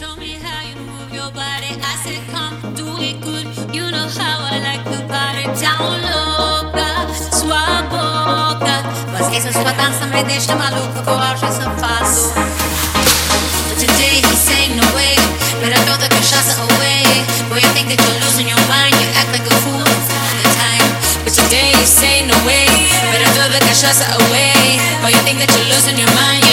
Show me how you move your body. I said, come do it good. You know how I like the party. Down louca, sua boca. Mas essa sua dança me deixa maluca com auge safado. But today he's saying no way. but I throw the cachaça away. Boy, you think that you're losing your mind. You act like a fool all the time. But today he's saying no way. but I throw the cachaça away. Boy, you think that you're losing your mind.